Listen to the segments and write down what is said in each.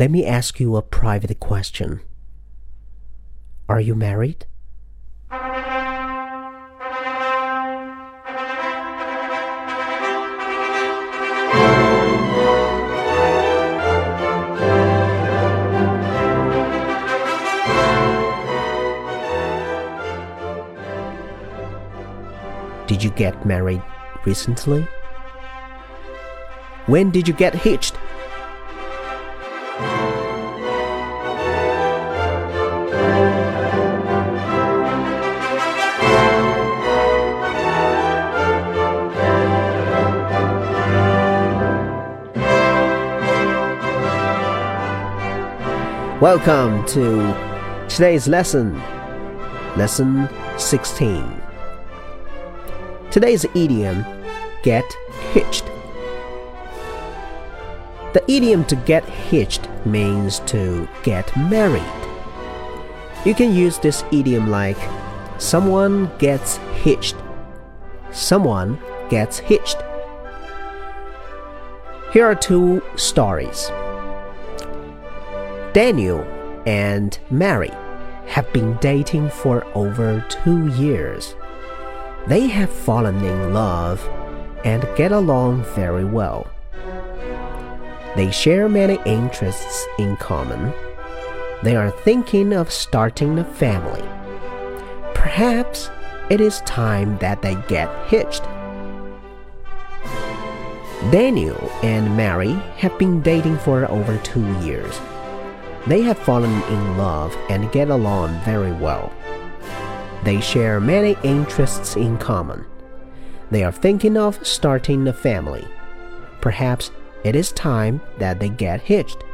Let me ask you a private question. Are you married? Did you get married recently? When did you get hitched? Welcome to today's lesson, lesson 16. Today's idiom, get hitched. The idiom to get hitched means to get married. You can use this idiom like someone gets hitched. Someone gets hitched. Here are two stories. Daniel and Mary have been dating for over two years. They have fallen in love and get along very well. They share many interests in common. They are thinking of starting a family. Perhaps it is time that they get hitched. Daniel and Mary have been dating for over two years. They have fallen in love and get along very well. They share many interests in common. They are thinking of starting a family. Perhaps it is time that they get hitched.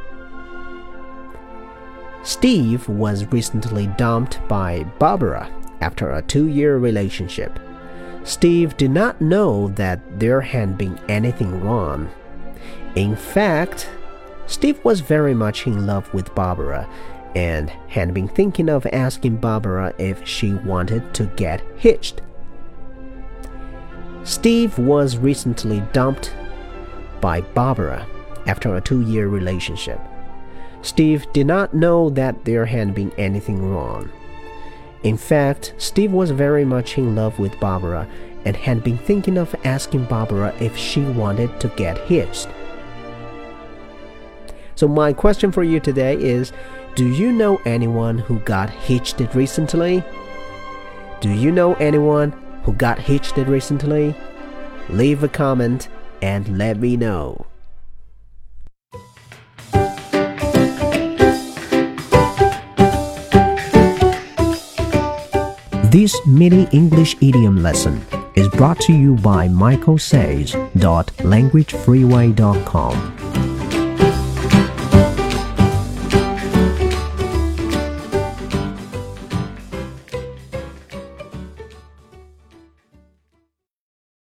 Steve was recently dumped by Barbara after a two year relationship. Steve did not know that there had been anything wrong. In fact, Steve was very much in love with Barbara and had been thinking of asking Barbara if she wanted to get hitched. Steve was recently dumped by Barbara after a two year relationship. Steve did not know that there had been anything wrong. In fact, Steve was very much in love with Barbara and had been thinking of asking Barbara if she wanted to get hitched. So, my question for you today is Do you know anyone who got hitched it recently? Do you know anyone who got hitched it recently? Leave a comment and let me know. This mini English idiom lesson is brought to you by michaelsays.languagefreeway.com.